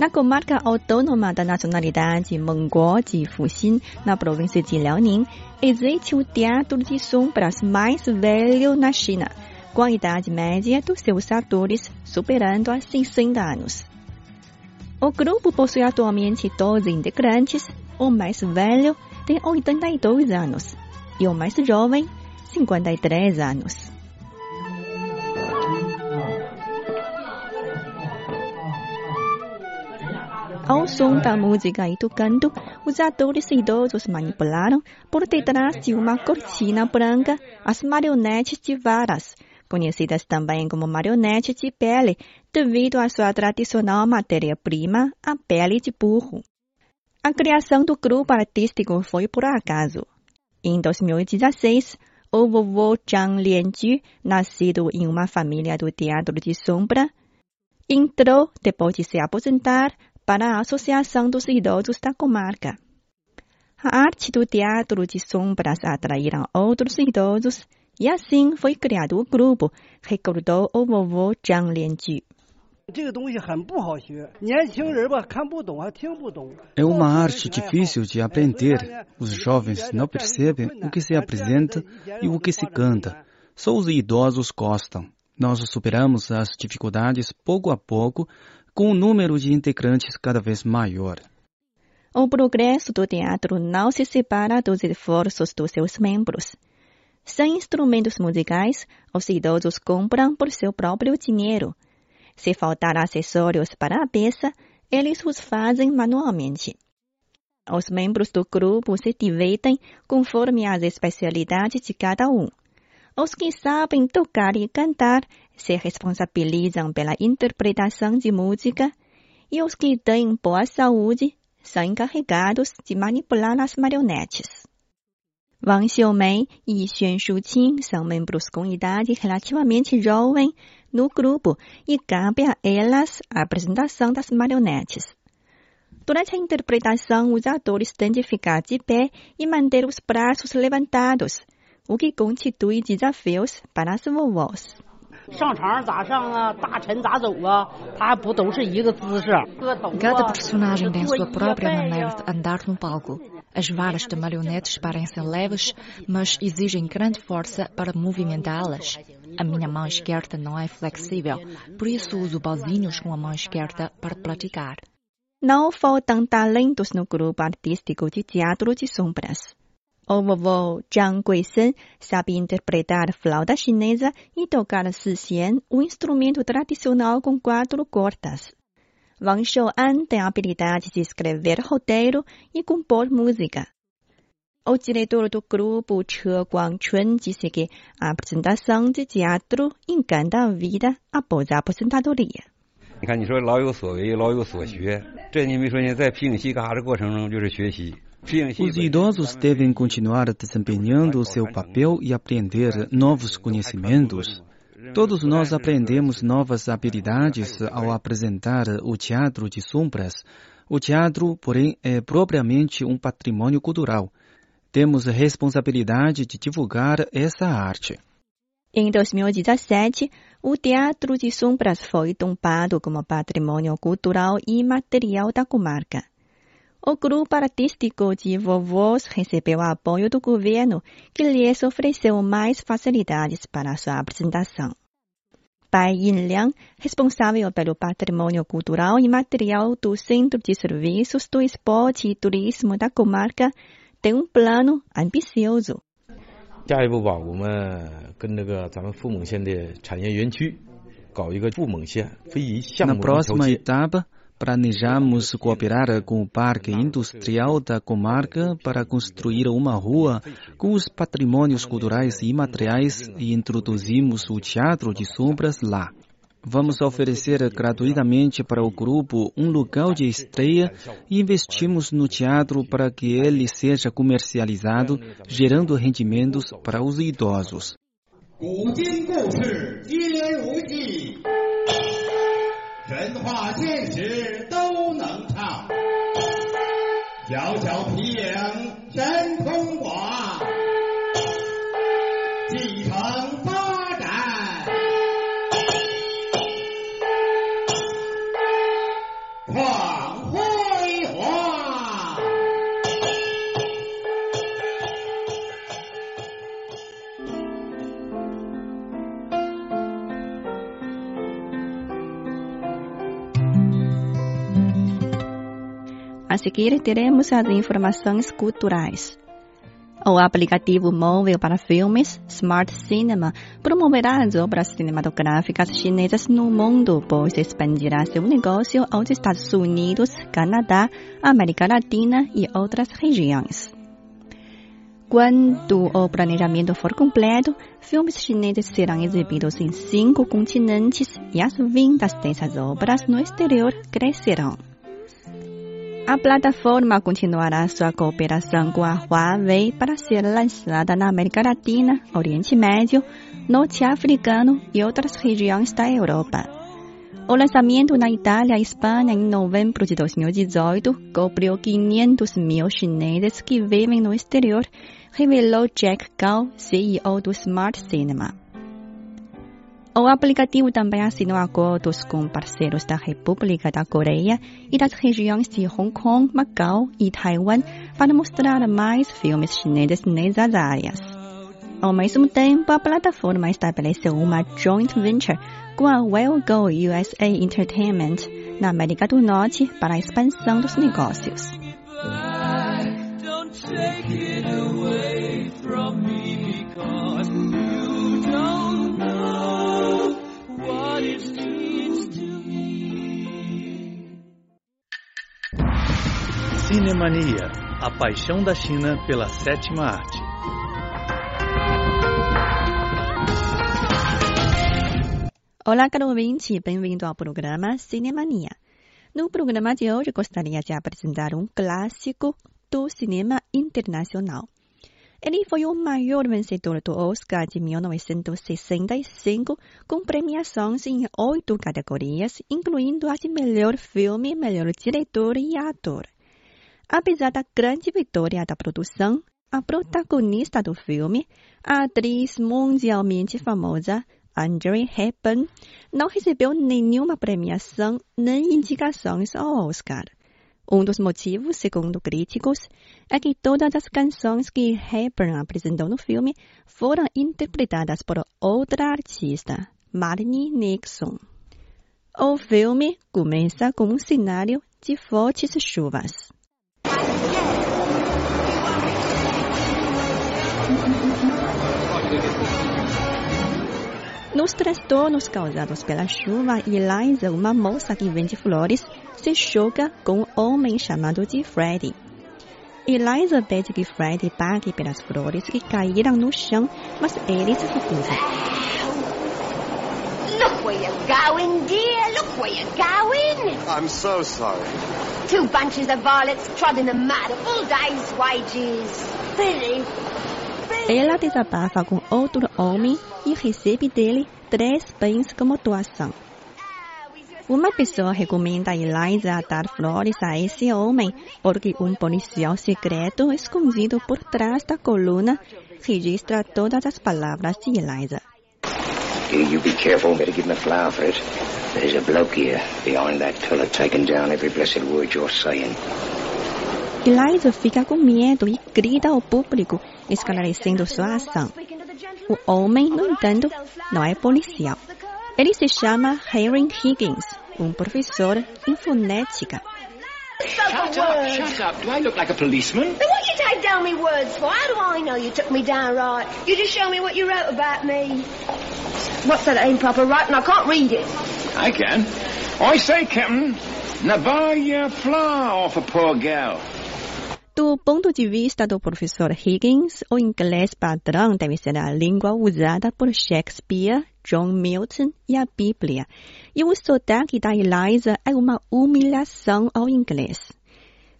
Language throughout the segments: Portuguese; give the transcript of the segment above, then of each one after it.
Na comarca autônoma da nacionalidade Mongol de Fuxin, na província de Liaoning, existe o teatro de sombras mais velho na China, com a idade média dos seus atores superando a 60 anos. O grupo possui atualmente 12 integrantes, o mais velho tem 82 anos e o mais jovem, 53 anos. Ao som da música e do canto, os atores idosos manipularam, por detrás de uma cortina branca, as marionetes de varas, conhecidas também como marionetes de pele, devido à sua tradicional matéria-prima, a pele de burro. A criação do grupo artístico foi por acaso. Em 2016, o vovô Zhang Lianju, nascido em uma família do teatro de sombra, entrou, depois de se aposentar, para a Associação dos Idosos da Comarca. A arte do teatro de sombras atraíram outros idosos e assim foi criado o grupo, recordou o vovô Zhang Lianju. É uma arte difícil de aprender. Os jovens não percebem o que se apresenta e o que se canta. Só os idosos gostam. Nós superamos as dificuldades pouco a pouco com o número de integrantes cada vez maior. O progresso do teatro não se separa dos esforços dos seus membros. Sem instrumentos musicais, os idosos compram por seu próprio dinheiro. Se faltar acessórios para a peça, eles os fazem manualmente. Os membros do grupo se divertem conforme as especialidades de cada um. Os que sabem tocar e cantar se responsabilizam pela interpretação de música e os que têm boa saúde são encarregados de manipular as marionetes. Wang Xiumei e Xuan Shuqing são membros com idade relativamente jovem no grupo e cabe a elas a apresentação das marionetes. Durante a interpretação, os atores têm de ficar de pé e manter os braços levantados, o que constitui desafios para as vovós. 上场咋上啊，大臣咋走啊，他还不都是一个姿势，磕头啊。 Cada personagem tem sua própria maneira de andar no palco. As varas de marionetes parecem leves, mas exigem grande força para movimentá-las. A minha mão esquerda não é flexível, por isso uso pauzinhos com a mão esquerda para praticar. Não faltam talentos no grupo artístico de teatro de sombras. O vovô Zhang Guisen sabe interpretar flauta chinesa e tocar sixian, um instrumento tradicional com quatro cordas. Wang Shouan tem a habilidade de escrever roteiro e compor música. O diretor do grupo, Che Guangchun, disse que a apresentação de teatro encanta a vida após a aposentadoria. 你看，你说老有所为，老有所学，这你没说呢，在皮影戏干啥的过程中就是学习。 Os idosos devem continuar desempenhando seu papel e aprender novos conhecimentos. Todos nós aprendemos novas habilidades ao apresentar o teatro de sombras. O teatro, porém, é propriamente um patrimônio cultural. Temos a responsabilidade de divulgar essa arte. Em 2017, o Teatro de Sombras foi tombado como patrimônio cultural e material da comarca O grupo artístico de vovôs recebeu apoio do governo, que lhes ofereceu mais facilidades para sua apresentação. Pai Yin Liang, responsável pelo patrimônio cultural e material do Centro de Serviços do Esporte e Turismo da comarca, tem um plano ambicioso. 下一步吧，我们跟那个咱们富蒙县的产业园区搞一个富蒙县非遗项 Na 目的调 próxima 节。 etapa, planejamos cooperar com o Parque Industrial da Comarca para construir uma rua com os patrimônios culturais e materiais e introduzimos o Teatro de Sombras lá. Vamos oferecer gratuitamente para o grupo um lugar de estreia e investimos no teatro para que ele seja comercializado, gerando rendimentos para os idosos. 神话现实都能唱。小小皮影神通广 A seguir, teremos as informações culturais. O aplicativo móvel para filmes Smart Cinema promoverá as obras cinematográficas chinesas no mundo, pois expandirá seu negócio aos Estados Unidos, Canadá, América Latina e outras regiões. Quando o planejamento for completo, filmes chineses serão exibidos em cinco continentes e as vendas dessas obras no exterior crescerão. A plataforma continuará sua cooperação com a Huawei para ser lançada na América Latina, Oriente Médio, Norte Africano e outras regiões da Europa. O lançamento na Itália e Espanha em novembro de 2018 cobriu 500 mil chineses que vivem no exterior, revelou Jack Gao, CEO do Smart Cinema. O aplicativo também assinou acordos com parceiros da República da Coreia e das regiões de Hong Kong, Macau e Taiwan para mostrar mais filmes chineses nessas áreas. Ao mesmo tempo, a plataforma estabeleceu uma joint venture com a Well Go USA Entertainment na América do Norte para a expansão dos negócios. Cinemania, a paixão da China pela sétima arte. Olá, caro ouvinte, bem-vindo ao programa Cinemania. No programa de hoje, gostaria de apresentar um clássico do cinema internacional. Ele foi o maior vencedor do Oscar de 1965, com premiações em oito categorias, incluindo as de melhor filme, melhor diretor e ator. Apesar da grande vitória da produção, a protagonista do filme, a atriz mundialmente famosa Audrey Hepburn, não recebeu nenhuma premiação nem indicações ao Oscar. Um dos motivos, segundo críticos, é que todas as canções que Hepburn apresentou no filme foram interpretadas por outra artista, Marnie Nixon. O filme começa com um cenário de fortes chuvas. Nos transtornos causados pela chuva, Eliza, uma moça que vende flores, se choca com um homem chamado de Freddy. Eliza pede que Freddy pague pelas flores que caíram no chão, mas ele se recusa. Look where you're going, dear. Look where you're going. I'm so sorry. Two bunches of violets trod in the mud, full day's wages. Billy. Ela desabafa com outro homem e recebe dele três bens como doação. Uma pessoa recomenda a Eliza a dar flores a esse homem porque um policial secreto escondido por trás da coluna registra todas as palavras de Eliza. You, you be careful. Better give him a flower for it. There's a bloke here behind that pillar taking down every blessed word you're saying. Eliza fica com medo e grita ao público, esclarecendo sua ação. O homem, no entanto, não é policial. Ele se chama Harry Higgins, um professor em fonética. Shut up, shut up. Do I look like a policeman? Then what you take down me words for? How do I know you took me down right? You just show me what you wrote about me. What's that improper writing? I can't read it. I can. I say, Captain, now buy your flower off a poor gal. Do ponto de vista do professor Higgins, o inglês padrão deve ser a língua usada por Shakespeare, John Milton e a Bíblia, e o sotaque da Eliza é uma humilhação ao inglês.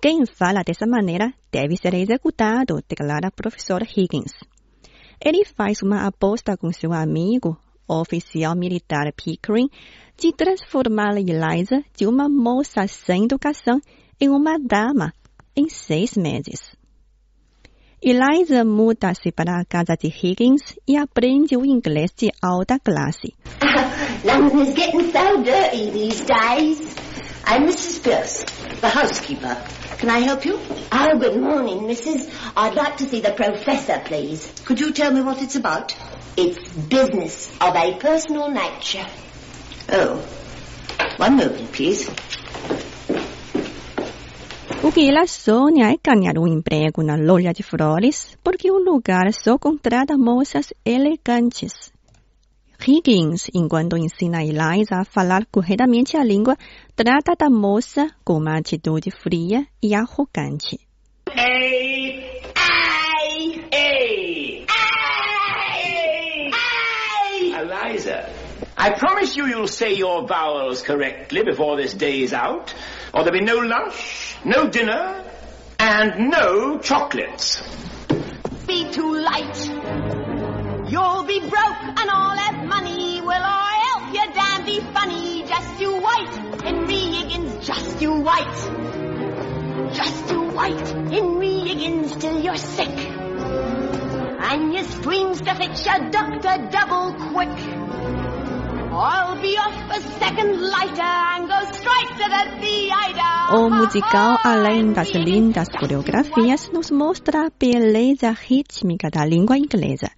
Quem fala dessa maneira deve ser executado, declara a professora Higgins. Ele faz uma aposta com seu amigo, oficial militar Pickering, de transformar Eliza de uma moça sem educação em uma dama em seis meses. Eliza muda-se para a casa de Higgins e aprende o inglês de alta classe. London is getting so dirty these days. I'm Mrs. Pierce, the housekeeper. Can I help you? Oh, good morning, Mrs. I'd like to see the professor, please. Could you tell me what it's about? It's business of a personal nature. Oh, one moment, please. O que ela sonha é ganhar um emprego na loja de flores, porque o lugar só contrata moças elegantes. Higgins, enquanto ensina Eliza a falar corretamente a língua, trata da moça com uma atitude fria e arrogante. A, I promise you you'll say your vowels correctly before this day is out, or there'll be no lunch, no dinner, and no chocolates. Be too late. You'll be broke and I'll have money. Will I help you, damn be funny? Just you wait, Henry Higgins, just you wait. Just you wait, Henry Higgins, till you're sick. And you screams to fetch your doctor double quick. O musical, além das lindas coreografias, nos mostra a beleza rítmica da língua inglesa.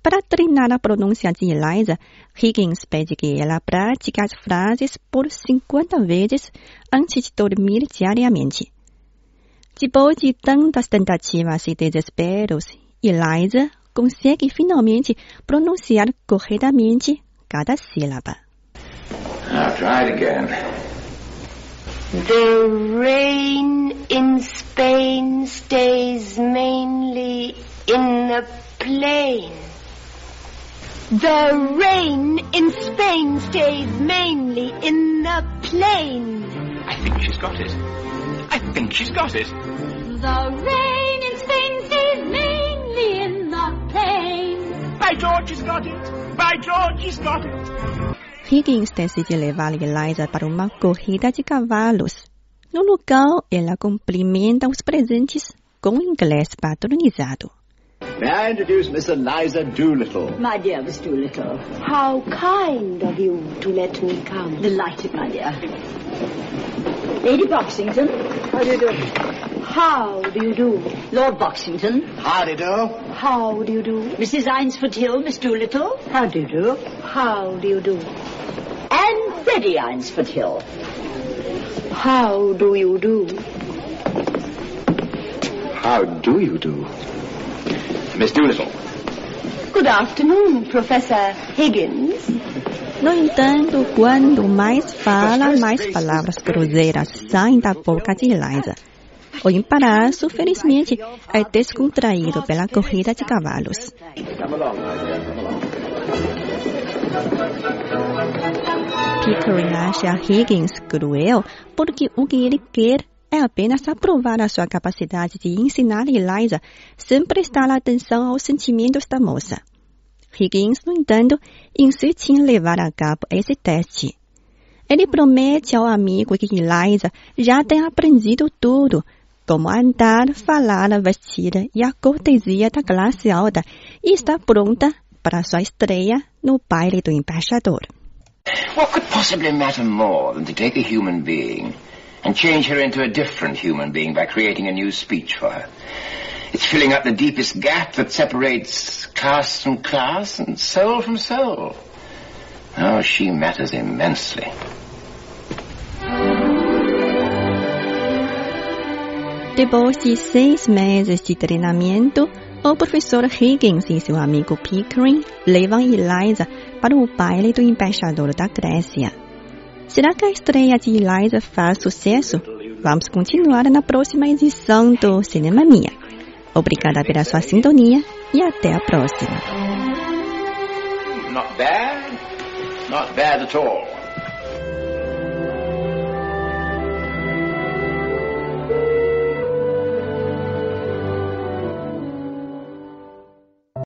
Para treinar a pronúncia de Eliza, Higgins pede que ela pratique as frases por 50 vezes antes de dormir diariamente. Depois de tantas tentativas e desesperos, Eliza consegue finalmente pronunciar corretamente cada sílaba. I'll try it again. The rain in Spain stays mainly in the plain. The rain in Spain stays mainly in the plain. I think she's got it. I think she's got it. The rain in Spain stays mainly in the plain. By George, she's got it. By George, she's got it. Higgins decide levar Eliza para uma corrida de cavalos. No local, ela cumprimenta os presentes com inglês patronizado. May I introduce Miss Eliza Doolittle? My dear Miss Doolittle. How kind of you to let me come. Delighted, my dear. Lady Boxington. How do you do? How do you do? Lord Boxington. How do. You do? How do you do? Mrs. Eynsford Hill, Miss Doolittle. How do you do? How do you do? And Freddie Eynsford Hill. How do you do? How do you do? Miss Doolittle. Good afternoon, Professor Higgins. No entanto, quando mais fala, mais palavras cruzeiras saem da boca de Eliza. O embaraço, felizmente, é descontraído pela corrida de cavalos. Pickering acha Higgins cruel porque o que ele quer é apenas aprovar a sua capacidade de ensinar Eliza sem prestar atenção aos sentimentos da moça. Higgins, no entanto, insiste em levar a cabo esse teste. Ele promete ao amigo que Eliza já tem aprendido tudo, como andar, falar, vestir e a cortesia da classe alta, e está pronta para sua estreia no baile do embaixador. What could possibly matter more than to take a human being and change her into a different human being by creating a new speech for her? It's filling up the deepest gap that separates caste from class and soul from soul. Oh, she matters immensely. Depois de seis meses de treinamento, o professor Higgins e seu amigo Pickering levam Eliza para o baile do embaixador da Grécia. Será que a estreia de Eliza faz sucesso? Vamos continuar na próxima edição do Cinema Minha. Obrigada pela sua sintonia e até a próxima. not bad. Not bad at all.